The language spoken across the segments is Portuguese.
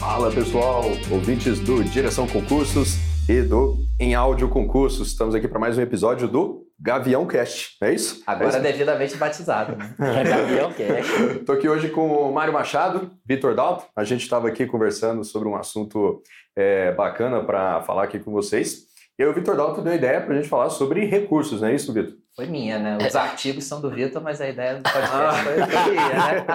Fala pessoal, ouvintes do Direção Concursos e do Em Áudio Concursos. Estamos aqui para mais um episódio do Gavião Cast, é isso? Agora é devidamente batizado, né? É Gavião Cast. Estou aqui hoje com o Mário Machado, Vitor Dalto. A gente estava aqui conversando sobre um assunto é, bacana para falar aqui com vocês. E o Vitor Dalto deu a ideia para a gente falar sobre recursos, não é isso, Vitor? Foi minha, né? Os artigos são do Vitor, mas a ideia do podcast foi, foi minha, né?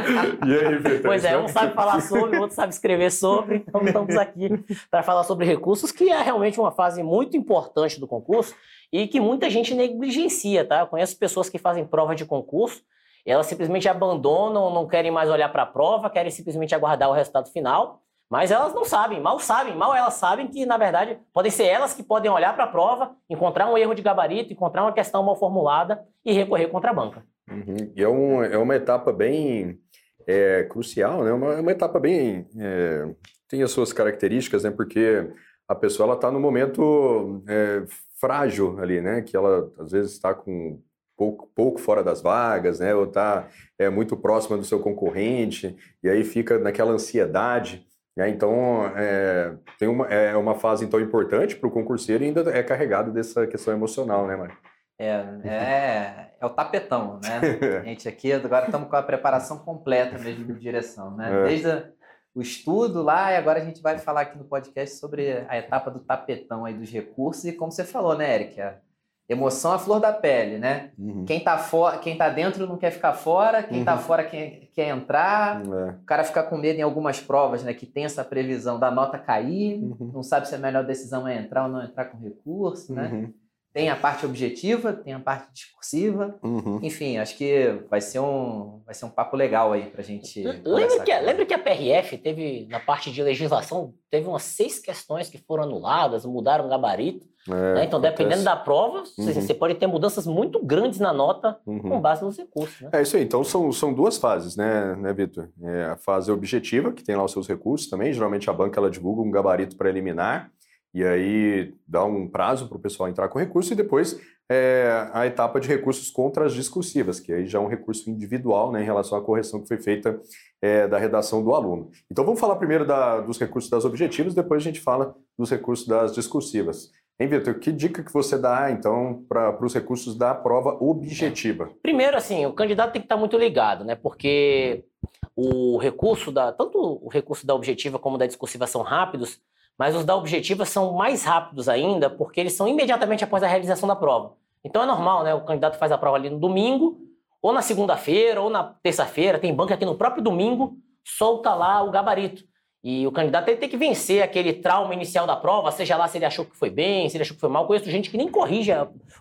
E aí, Vitor? Pois é, um sabe falar sobre, o outro sabe escrever sobre, então estamos aqui para falar sobre recursos, que é realmente uma fase muito importante do concurso e que muita gente negligencia, tá? Eu conheço pessoas que fazem prova de concurso, elas simplesmente abandonam, não querem mais olhar para a prova, querem simplesmente aguardar o resultado final mas elas não sabem, mal sabem, mal elas sabem que, na verdade, podem ser elas que podem olhar para a prova, encontrar um erro de gabarito, encontrar uma questão mal formulada e recorrer contra a banca. Uhum. E é, um, é uma etapa bem é, crucial, né? Uma, uma etapa bem. É, tem as suas características, né? Porque a pessoa ela está no momento é, frágil ali, né? Que ela às vezes está com pouco, pouco fora das vagas, né? Ou está é, muito próxima do seu concorrente, e aí fica naquela ansiedade. É, então, é, tem uma, é uma fase então importante para o concurseiro e ainda é carregado dessa questão emocional, né, Mário? É, é, é o tapetão, né? A gente aqui agora estamos com a preparação completa mesmo de direção, né? É. Desde a, o estudo lá e agora a gente vai falar aqui no podcast sobre a etapa do tapetão aí dos recursos e como você falou, né, Eric? Emoção à flor da pele, né? Uhum. Quem, tá fora, quem tá dentro não quer ficar fora, quem tá uhum. tá fora quer, quer entrar. É. O cara fica com medo em algumas provas, né? Que tem essa previsão da nota cair, uhum. não sabe se a melhor decisão é entrar ou não entrar com recurso, né? Uhum. Tem a parte objetiva, tem a parte discursiva. Uhum. Enfim, acho que vai ser um, vai ser um papo legal aí pra gente. Lembra que, lembra que a PRF teve, na parte de legislação, teve umas seis questões que foram anuladas, mudaram o gabarito. É, né? Então, acontece. dependendo da prova, uhum. você pode ter mudanças muito grandes na nota uhum. com base nos recursos. Né? É isso aí. Então, são, são duas fases, né, né Vitor? É a fase objetiva, que tem lá os seus recursos também. Geralmente, a banca ela divulga um gabarito preliminar e aí dá um prazo para o pessoal entrar com recurso e depois é, a etapa de recursos contra as discursivas, que aí já é um recurso individual né, em relação à correção que foi feita é, da redação do aluno. Então, vamos falar primeiro da, dos recursos das objetivas, depois a gente fala dos recursos das discursivas. Hein, Vitor, que dica que você dá, então, para os recursos da prova objetiva? Primeiro, assim, o candidato tem que estar muito ligado, né? Porque o recurso da. Tanto o recurso da objetiva como da discursiva são rápidos, mas os da objetiva são mais rápidos ainda, porque eles são imediatamente após a realização da prova. Então é normal, né? O candidato faz a prova ali no domingo, ou na segunda-feira, ou na terça-feira, tem banca aqui no próprio domingo, solta lá o gabarito. E o candidato tem que vencer aquele trauma inicial da prova, seja lá se ele achou que foi bem, se ele achou que foi mal. Conheço gente que nem corrige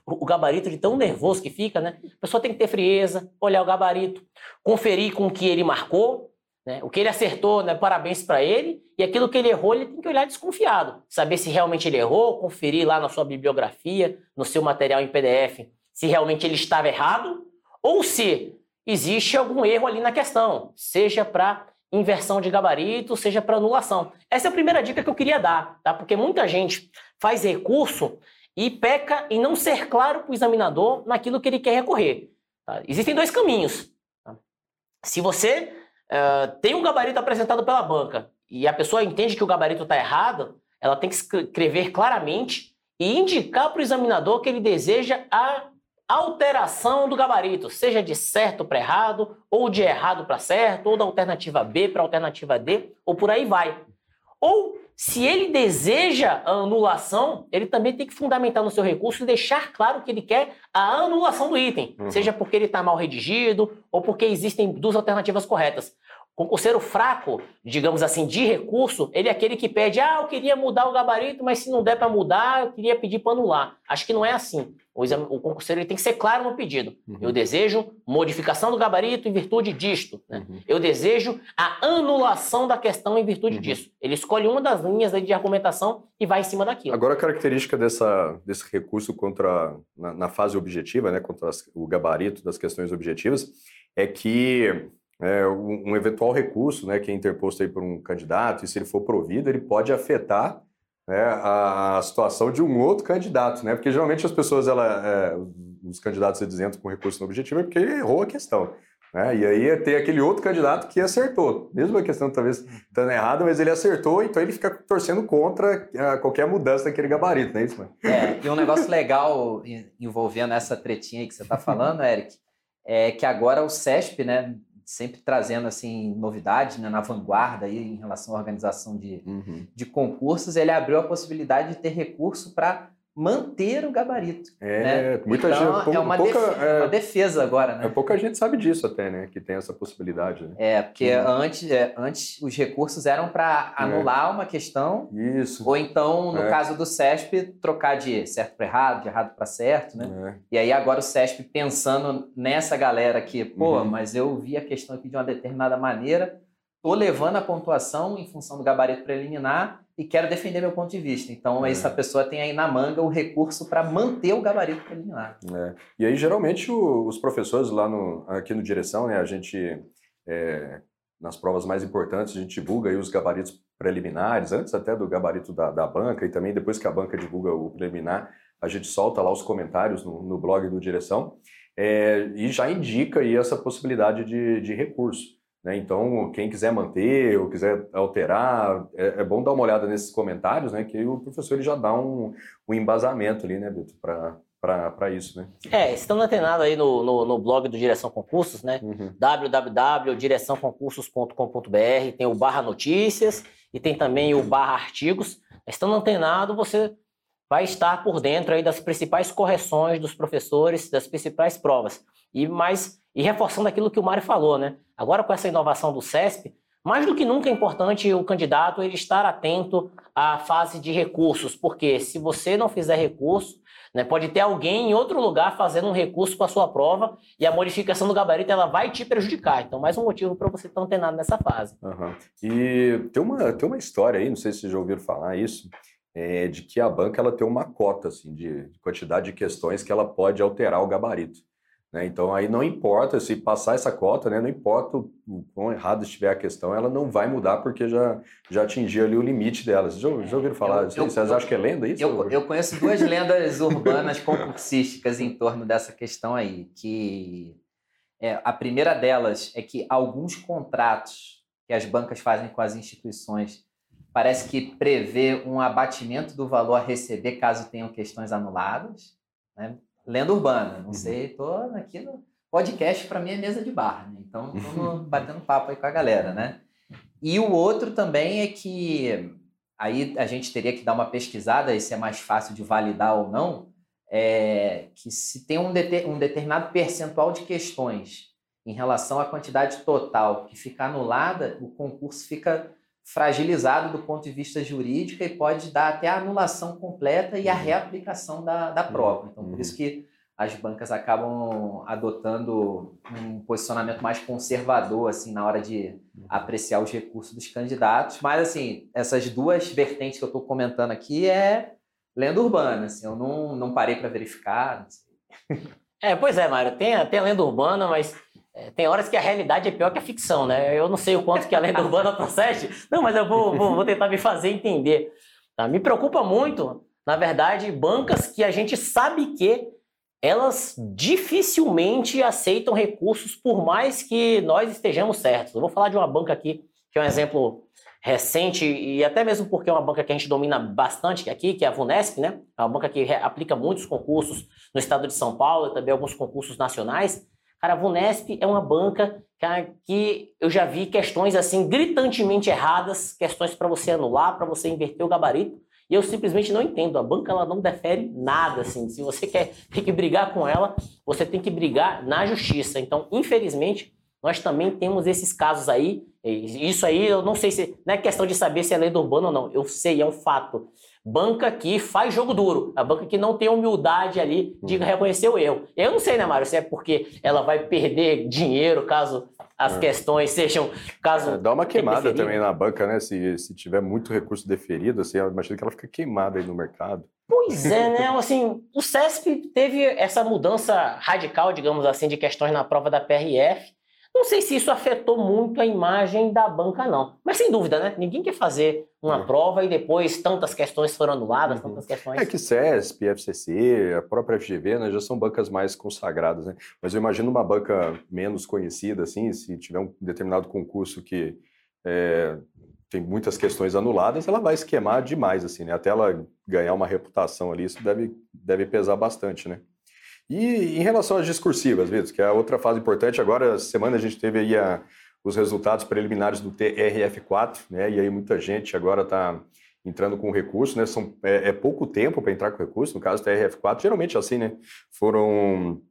o gabarito de tão nervoso que fica, né? A pessoa tem que ter frieza, olhar o gabarito, conferir com o que ele marcou, né? O que ele acertou, né? parabéns para ele. E aquilo que ele errou, ele tem que olhar desconfiado. Saber se realmente ele errou, conferir lá na sua bibliografia, no seu material em PDF, se realmente ele estava errado ou se existe algum erro ali na questão, seja para inversão de gabarito, seja para anulação. Essa é a primeira dica que eu queria dar, tá? Porque muita gente faz recurso e peca em não ser claro para o examinador naquilo que ele quer recorrer. Tá? Existem dois caminhos. Tá? Se você uh, tem um gabarito apresentado pela banca e a pessoa entende que o gabarito está errado, ela tem que escrever claramente e indicar para o examinador que ele deseja a alteração do gabarito, seja de certo para errado, ou de errado para certo, ou da alternativa B para alternativa D, ou por aí vai. Ou, se ele deseja a anulação, ele também tem que fundamentar no seu recurso e deixar claro que ele quer a anulação do item, uhum. seja porque ele está mal redigido ou porque existem duas alternativas corretas. Concurseiro fraco, digamos assim, de recurso, ele é aquele que pede, ah, eu queria mudar o gabarito, mas se não der para mudar, eu queria pedir para anular. Acho que não é assim. O, exame, o concurseiro ele tem que ser claro no pedido. Uhum. Eu desejo modificação do gabarito em virtude disto. Né? Uhum. Eu desejo a anulação da questão em virtude uhum. disso. Ele escolhe uma das linhas de argumentação e vai em cima daquilo. Agora, a característica dessa, desse recurso contra na, na fase objetiva, né, contra as, o gabarito das questões objetivas, é que é, um, um, eventual recurso né, que é interposto aí por um candidato, e se ele for provido, ele pode afetar né, a, a, situação de um outro candidato, né? Porque geralmente as pessoas, ela, é, os candidatos entram com recurso no objetivo é porque ele errou a questão. Né? E aí tem aquele outro candidato que acertou. Mesmo a questão talvez estando errada, mas ele acertou, então ele fica torcendo contra ah, qualquer mudança daquele gabarito, não é isso, mano? É, e um negócio legal envolvendo essa tretinha aí que você está falando, Eric, é que agora o CESP, né, sempre trazendo assim novidades né, na vanguarda aí em relação à organização de, uhum. de concursos, ele abriu a possibilidade de ter recurso para manter o gabarito. É, né? muita então, gente. É uma, pouca, defesa, é, uma defesa agora, né? É, pouca gente sabe disso até, né? Que tem essa possibilidade. Né? É, porque uhum. antes, é, antes os recursos eram para é. anular uma questão. Isso. Ou então, no é. caso do CESP, trocar de certo para errado, de errado para certo, né? É. E aí agora o CESP pensando nessa galera aqui, pô, uhum. mas eu vi a questão aqui de uma determinada maneira, tô levando a pontuação em função do gabarito preliminar e quero defender meu ponto de vista. Então, é. essa pessoa tem aí na manga o recurso para manter o gabarito preliminar. É. E aí, geralmente, o, os professores lá no, aqui no Direção, né, a gente, é, nas provas mais importantes, a gente divulga aí os gabaritos preliminares, antes até do gabarito da, da banca, e também depois que a banca divulga o preliminar, a gente solta lá os comentários no, no blog do Direção, é, e já indica aí essa possibilidade de, de recurso. Né? Então, quem quiser manter ou quiser alterar, é, é, bom dar uma olhada nesses comentários, né? que o professor ele já dá um, um embasamento ali, né, Beto, para isso, né? É, estão antenados aí no, no, no, blog do Direção Concursos, né? Uhum. www.direçãoconcursos.com.br, tem o barra notícias e tem também o barra artigos. Estando antenado, você vai estar por dentro aí das principais correções dos professores, das principais provas. E mais e reforçando aquilo que o Mário falou, né? Agora com essa inovação do CESP, mais do que nunca é importante o candidato ele estar atento à fase de recursos, porque se você não fizer recurso, né, pode ter alguém em outro lugar fazendo um recurso com a sua prova e a modificação do gabarito ela vai te prejudicar. Então, mais um motivo para você estar antenado nessa fase. Uhum. E tem uma, tem uma história aí, não sei se vocês já ouviram falar isso, é, de que a banca ela tem uma cota assim, de, de quantidade de questões que ela pode alterar o gabarito. Né? Então, aí não importa se passar essa cota, né? não importa o, o quão errado estiver a questão, ela não vai mudar porque já, já atingiu ali o limite dela. Vocês já, já ouviram falar? Eu, Vocês eu, acham que é lenda isso? Eu, eu conheço duas lendas urbanas concursísticas em torno dessa questão aí. Que é, a primeira delas é que alguns contratos que as bancas fazem com as instituições parece que prevê um abatimento do valor a receber caso tenham questões anuladas. Né? lenda urbana. Não uhum. sei, tô aqui no podcast, para mim é mesa de bar, né? Então, estamos batendo papo aí com a galera, né? E o outro também é que aí a gente teria que dar uma pesquisada e se é mais fácil de validar ou não, é que se tem um, deter, um determinado percentual de questões em relação à quantidade total que fica anulada, o concurso fica fragilizado do ponto de vista jurídico e pode dar até a anulação completa e a uhum. reaplicação da, da prova. Então, por isso uhum. que as bancas acabam adotando um posicionamento mais conservador assim na hora de uhum. apreciar os recursos dos candidatos. Mas assim, essas duas vertentes que eu estou comentando aqui é lenda urbana. Assim, eu não, não parei para verificar. É, pois é, Mário, tem, tem a lenda urbana, mas tem horas que a realidade é pior que a ficção, né? Eu não sei o quanto que a lenda urbana procede, não, mas eu vou, vou, vou, tentar me fazer entender. Tá? Me preocupa muito, na verdade, bancas que a gente sabe que elas dificilmente aceitam recursos por mais que nós estejamos certos. Eu vou falar de uma banca aqui, que é um exemplo recente e até mesmo porque é uma banca que a gente domina bastante aqui, que é a Vunesp, né? É uma banca que aplica muitos concursos no estado de São Paulo e também alguns concursos nacionais. Cara, a Vunesp é uma banca que eu já vi questões assim gritantemente erradas, questões para você anular, para você inverter o gabarito, e eu simplesmente não entendo. A banca ela não defere nada assim. Se você quer ter que brigar com ela, você tem que brigar na justiça. Então, infelizmente, nós também temos esses casos aí. Isso aí eu não sei se não é questão de saber se é lei urbana ou não. Eu sei, é um fato banca que faz jogo duro, a banca que não tem humildade ali de uhum. reconhecer o erro. Eu não sei, né, Mário, se é porque ela vai perder dinheiro caso as é. questões sejam caso é, dá uma queimada também na banca, né? Se, se tiver muito recurso deferido, assim, eu imagino que ela fica queimada aí no mercado. Pois é, né? Assim, o CESP teve essa mudança radical, digamos assim, de questões na prova da PRF, Não sei se isso afetou muito a imagem da banca, não. Mas sem dúvida, né? Ninguém quer fazer uma uhum. prova e depois tantas questões foram anuladas, uhum. tantas questões. É que CESP, FCC, a própria FGV, né, já são bancas mais consagradas, né? Mas eu imagino uma banca menos conhecida, assim, se tiver um determinado concurso que é, tem muitas questões anuladas, ela vai esquemar demais, assim, né? Até ela ganhar uma reputação ali, isso deve, deve pesar bastante, né? E em relação às discursivas, Vitor, que é a outra fase importante, agora, semana a gente teve aí a, os resultados preliminares do TRF4, né? E aí muita gente agora está entrando com recurso, né? São, é, é pouco tempo para entrar com recurso, no caso do TRF4, geralmente assim, né? Foram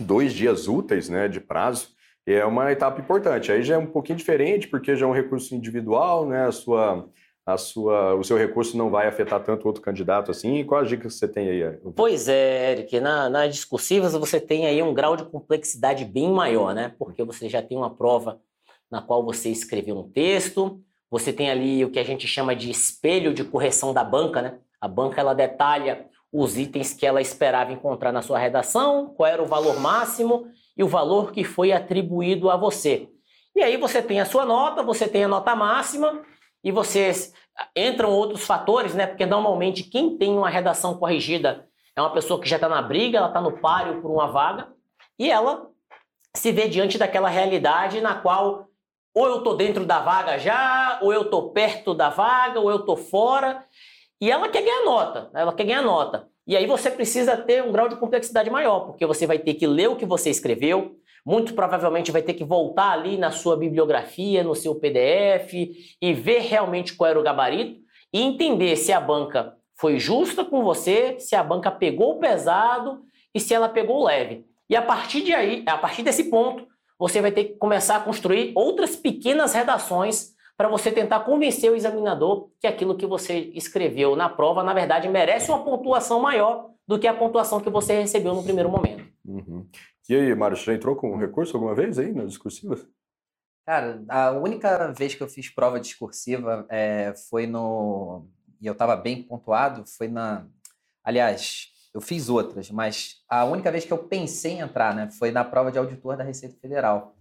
dois dias úteis, né, de prazo. É uma etapa importante. Aí já é um pouquinho diferente, porque já é um recurso individual, né? A sua a sua, o seu recurso não vai afetar tanto outro candidato assim? Qual a dica que você tem aí? Pois é, Eric, na, nas discursivas você tem aí um grau de complexidade bem maior, né? Porque você já tem uma prova na qual você escreveu um texto, você tem ali o que a gente chama de espelho de correção da banca, né? A banca ela detalha os itens que ela esperava encontrar na sua redação, qual era o valor máximo e o valor que foi atribuído a você. E aí você tem a sua nota, você tem a nota máxima e vocês entram outros fatores, né? Porque normalmente quem tem uma redação corrigida é uma pessoa que já está na briga, ela está no páreo por uma vaga e ela se vê diante daquela realidade na qual ou eu estou dentro da vaga já, ou eu estou perto da vaga, ou eu estou fora. E ela quer ganhar nota, ela quer ganhar nota. E aí você precisa ter um grau de complexidade maior, porque você vai ter que ler o que você escreveu, muito provavelmente vai ter que voltar ali na sua bibliografia, no seu PDF e ver realmente qual era o gabarito e entender se a banca foi justa com você, se a banca pegou pesado e se ela pegou leve. E a partir de aí, a partir desse ponto, você vai ter que começar a construir outras pequenas redações para você tentar convencer o examinador que aquilo que você escreveu na prova, na verdade, merece uma pontuação maior do que a pontuação que você recebeu no primeiro momento. Uhum. E aí, Mário, você já entrou com recurso alguma vez aí nas discursivas? Cara, a única vez que eu fiz prova discursiva é, foi no. E eu estava bem pontuado, foi na. Aliás, eu fiz outras, mas a única vez que eu pensei em entrar né, foi na prova de auditor da Receita Federal,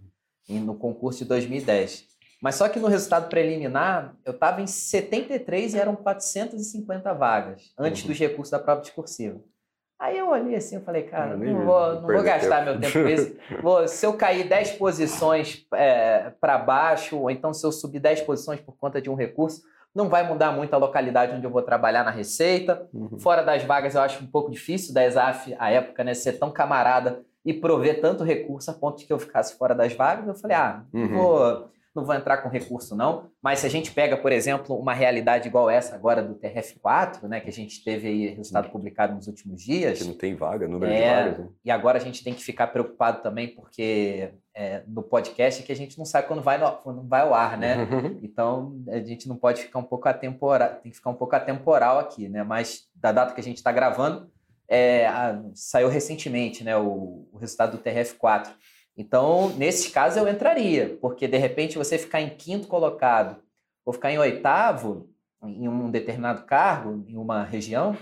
no concurso de 2010. Mas só que no resultado preliminar, eu estava em 73 e eram 450 vagas, antes uhum. dos recursos da prova discursiva. Aí eu olhei assim e falei, cara, não, vou, não vou gastar tempo. meu tempo com isso. Vou, se eu cair 10 posições é, para baixo, ou então se eu subir 10 posições por conta de um recurso, não vai mudar muito a localidade onde eu vou trabalhar na Receita. Uhum. Fora das vagas, eu acho um pouco difícil da ESAF, à época, né, ser tão camarada e prover tanto recurso a ponto de que eu ficasse fora das vagas. Eu falei, ah, uhum. vou não vou entrar com recurso não, mas se a gente pega, por exemplo, uma realidade igual essa agora do TRF4, né, que a gente teve aí resultado publicado nos últimos dias. Que não tem vaga, número é, de vagas. Né? E agora a gente tem que ficar preocupado também, porque é, no podcast é que a gente não sabe quando vai, no, quando vai ao ar, né? então a gente não pode ficar um pouco atemporal, tem que ficar um pouco atemporal aqui, né? Mas da data que a gente está gravando, é, a, saiu recentemente né, o, o resultado do TRF4. Então, nesses casos, eu entraria, porque de repente você ficar em quinto colocado ou ficar em oitavo em um determinado cargo, em uma região,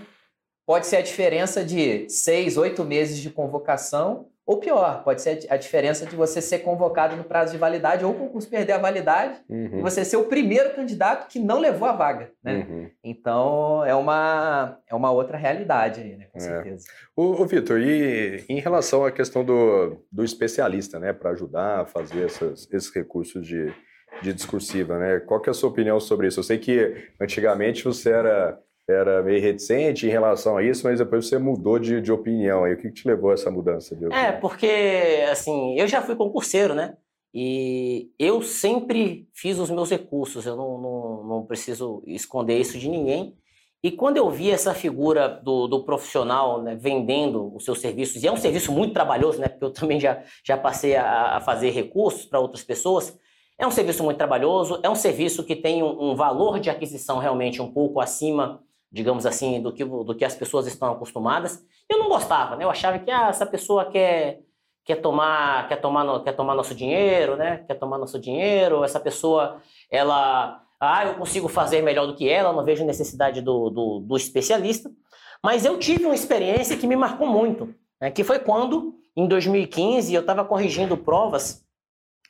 pode ser a diferença de seis, oito meses de convocação ou pior, pode ser a diferença de você ser convocado no prazo de validade ou o concurso perder a validade uhum. e você ser o primeiro candidato que não levou a vaga. Né? Uhum. Então é uma, é uma outra realidade aí, né? Com é. certeza. O, o Vitor, e em relação à questão do, do especialista, né, para ajudar a fazer essas, esses recursos de, de discursiva, né? Qual que é a sua opinião sobre isso? Eu sei que antigamente você era era meio reticente em relação a isso, mas depois você mudou de, de opinião. E o que, te levou a essa mudança de opinião? É, porque, assim, eu já fui concurseiro, né? E eu sempre fiz os meus recursos, eu não, não, não preciso esconder isso de ninguém. E quando eu vi essa figura do, do profissional né, vendendo os seus serviços, e é um serviço muito trabalhoso, né? Porque eu também já, já passei a, a fazer recursos para outras pessoas. É um serviço muito trabalhoso, é um serviço que tem um, um valor de aquisição realmente um pouco acima digamos assim, do que, do que as pessoas estão acostumadas. Eu não gostava, né? Eu achava que ah, essa pessoa quer, quer, tomar, quer, tomar, quer tomar nosso dinheiro, né? Quer tomar nosso dinheiro, essa pessoa, ela... Ah, eu consigo fazer melhor do que ela, não vejo necessidade do, do, do especialista. Mas eu tive uma experiência que me marcou muito, né? que foi quando, em 2015, eu estava corrigindo provas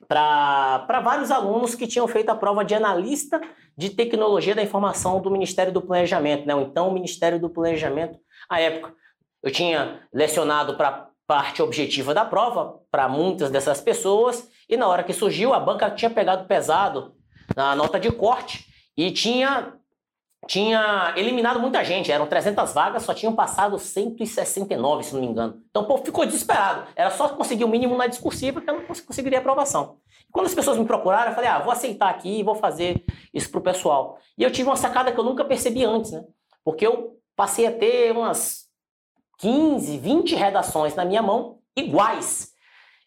para vários alunos que tinham feito a prova de analista de tecnologia da informação do Ministério do Planejamento, né? então o Ministério do Planejamento à época. Eu tinha lecionado para parte objetiva da prova para muitas dessas pessoas e na hora que surgiu a banca tinha pegado pesado na nota de corte e tinha tinha eliminado muita gente, eram 300 vagas, só tinham passado 169, se não me engano. Então o povo ficou desesperado. Era só conseguir o mínimo na discursiva que eu não conseguiria aprovação. E quando as pessoas me procuraram, eu falei, ah, vou aceitar aqui e vou fazer isso pro pessoal. E eu tive uma sacada que eu nunca percebi antes, né? Porque eu passei a ter umas 15, 20 redações na minha mão, iguais.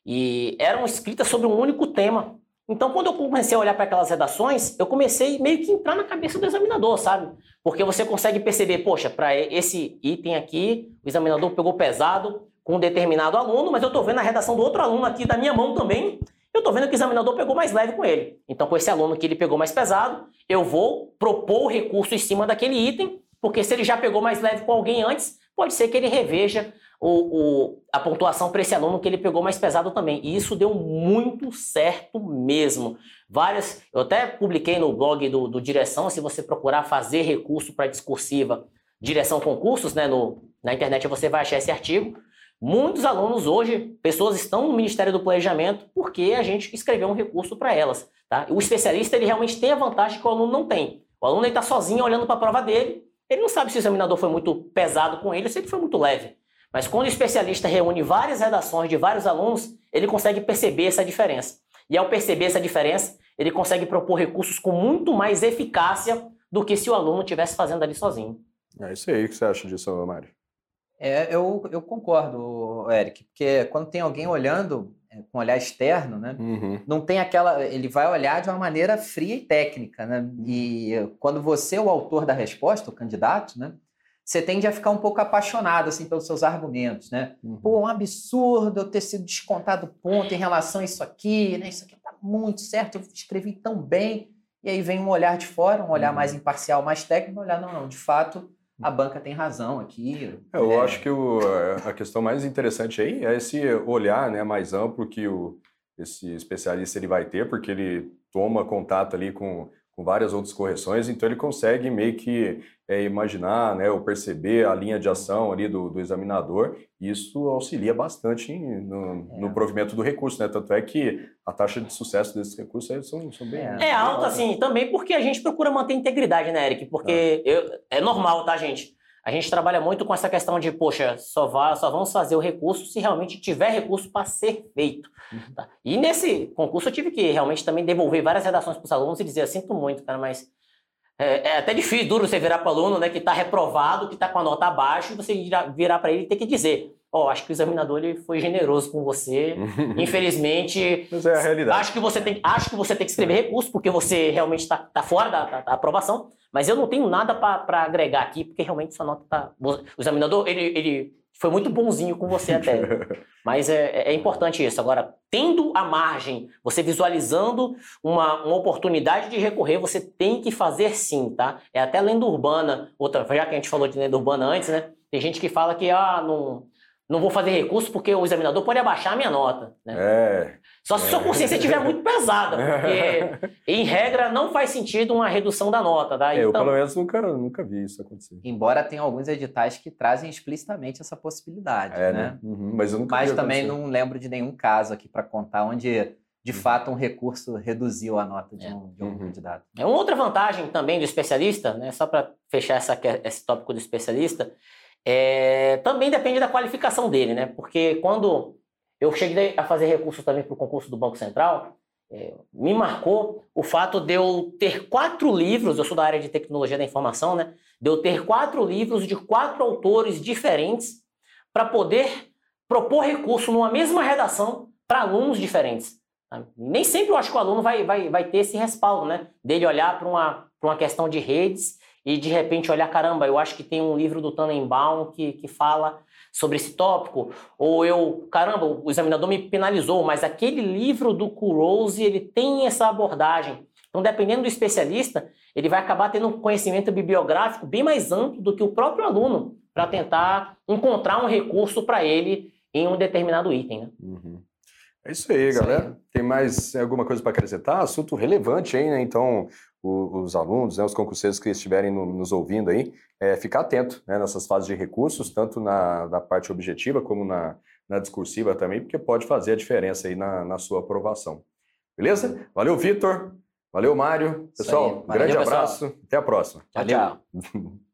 E eram escritas sobre um único tema. Então, quando eu comecei a olhar para aquelas redações, eu comecei meio que entrar na cabeça do examinador, sabe? Porque você consegue perceber, poxa, para esse item aqui, o examinador pegou pesado com um determinado aluno, mas eu estou vendo a redação do outro aluno aqui da minha mão também, eu estou vendo que o examinador pegou mais leve com ele. Então, com esse aluno que ele pegou mais pesado, eu vou propor o recurso em cima daquele item, porque se ele já pegou mais leve com alguém antes, pode ser que ele reveja o, o, a pontuação para esse aluno que ele pegou mais pesado também. E isso deu muito certo mesmo. Várias, eu até publiquei no blog do, do Direção, se você procurar fazer recurso para discursiva, Direção Concursos, né, no, na internet você vai achar esse artigo. Muitos alunos hoje, pessoas estão no Ministério do Planejamento porque a gente escreveu um recurso para elas. Tá? O especialista ele realmente tem a vantagem que o aluno não tem. O aluno está sozinho olhando para a prova dele, ele não sabe se o examinador foi muito pesado com ele ou se ele foi muito leve. Mas quando o especialista reúne várias redações de vários alunos, ele consegue perceber essa diferença. E ao perceber essa diferença, ele consegue propor recursos com muito mais eficácia do que se o aluno estivesse fazendo ali sozinho. É isso aí. O que você acha disso, Mário? É, eu, eu concordo, Eric, porque quando tem alguém olhando com olhar externo, né? Uhum. Não tem aquela. Ele vai olhar de uma maneira fria e técnica, né? E quando você é o autor da resposta, o candidato, né? você tende a ficar um pouco apaixonado assim pelos seus argumentos, né? Uhum. Pô, um absurdo eu ter sido descontado ponto em relação a isso aqui, né? Isso aqui tá muito certo, eu escrevi tão bem. E aí vem um olhar de fora, um olhar uhum. mais imparcial, mais técnico, um olhar não, não, de fato a banca tem razão aqui. É, eu é... acho que o, a questão mais interessante aí é esse olhar, né, mais amplo que o esse especialista ele vai ter, porque ele toma contato ali com com várias outras correções, então ele consegue meio que é, imaginar, né, ou perceber a linha de ação ali do, do examinador, e isso auxilia bastante no, é. no, provimento do recurso, né? Tanto é que a taxa de sucesso desses recursos são, são bem. É, é alta, assim, também porque a gente procura manter integridade, né, Eric? Porque é. eu, é normal, tá, gente? A gente trabalha muito com essa questão de, poxa, só, vá, só vamos fazer o recurso se realmente tiver recurso para ser feito. Uhum. Tá? E nesse concurso eu tive que realmente também devolver várias redações para os alunos e dizer, sinto muito, cara, mas é, é, até difícil, duro você virar para o aluno né, que está reprovado, que está com a nota abaixo, e você virar, para ele e ter que dizer, ó, oh, acho que o examinador ele foi generoso com você. Infelizmente, Mas é a realidade. Acho que você tem, acho que você tem que escrever recurso porque você realmente está tá fora da, da, da aprovação. Mas eu não tenho nada para agregar aqui, porque realmente sua nota está. O examinador, ele, ele foi muito bonzinho com você até. Mas é, é, é, importante isso. Agora, tendo a margem, você visualizando uma, uma oportunidade de recorrer, você tem que fazer sim, tá? É até lenda urbana, outra, já que a gente falou de lenda urbana antes, né? Tem gente que fala que ah, não, não vou fazer recurso porque o examinador pode abaixar a minha nota. Né? É. Só se é. sua consciência estiver muito pesada, porque, em regra, não faz sentido uma redução da nota. Tá? É, então, eu, pelo menos, nunca, nunca vi isso acontecer. Embora tenha alguns editais que trazem explicitamente essa possibilidade. É, né? né? Uhum, mas eu nunca mas também não lembro de nenhum caso aqui para contar onde de uhum. fato um recurso reduziu a nota de é. um, de um uhum. candidato. É uma outra vantagem também do especialista, né, só para fechar essa, esse tópico do especialista, é, também depende da qualificação dele, né? Porque quando eu cheguei a fazer recurso também para o concurso do Banco Central, é, me marcou o fato de eu ter quatro livros, eu sou da área de tecnologia da informação, né? De eu ter quatro livros de quatro autores diferentes para poder propor recurso numa mesma redação para alunos diferentes. Tá? Nem sempre eu acho que o aluno vai, vai, vai ter esse respaldo, né? Dele olhar para uma, uma questão de redes e de repente olhar, caramba, eu acho que tem um livro do Tannenbaum que, que fala sobre esse tópico, ou eu, caramba, o examinador me penalizou, mas aquele livro do Kurose, ele tem essa abordagem. Então, dependendo do especialista, ele vai acabar tendo um conhecimento bibliográfico bem mais amplo do que o próprio aluno para tentar encontrar um recurso para ele em um determinado item. Né? Uhum. É isso aí, isso galera. Aí. Tem mais alguma coisa para acrescentar? Assunto relevante, hein? Né? Então, o, os alunos, né, os concurseiros que estiverem no, nos ouvindo aí, é, ficar atento né, nessas fases de recursos, tanto na, na parte objetiva como na, na discursiva também, porque pode fazer a diferença aí na, na sua aprovação. Beleza? Valeu, Vitor. Valeu, Mário. Pessoal, um grande abraço. Até a próxima. Tchau, tchau.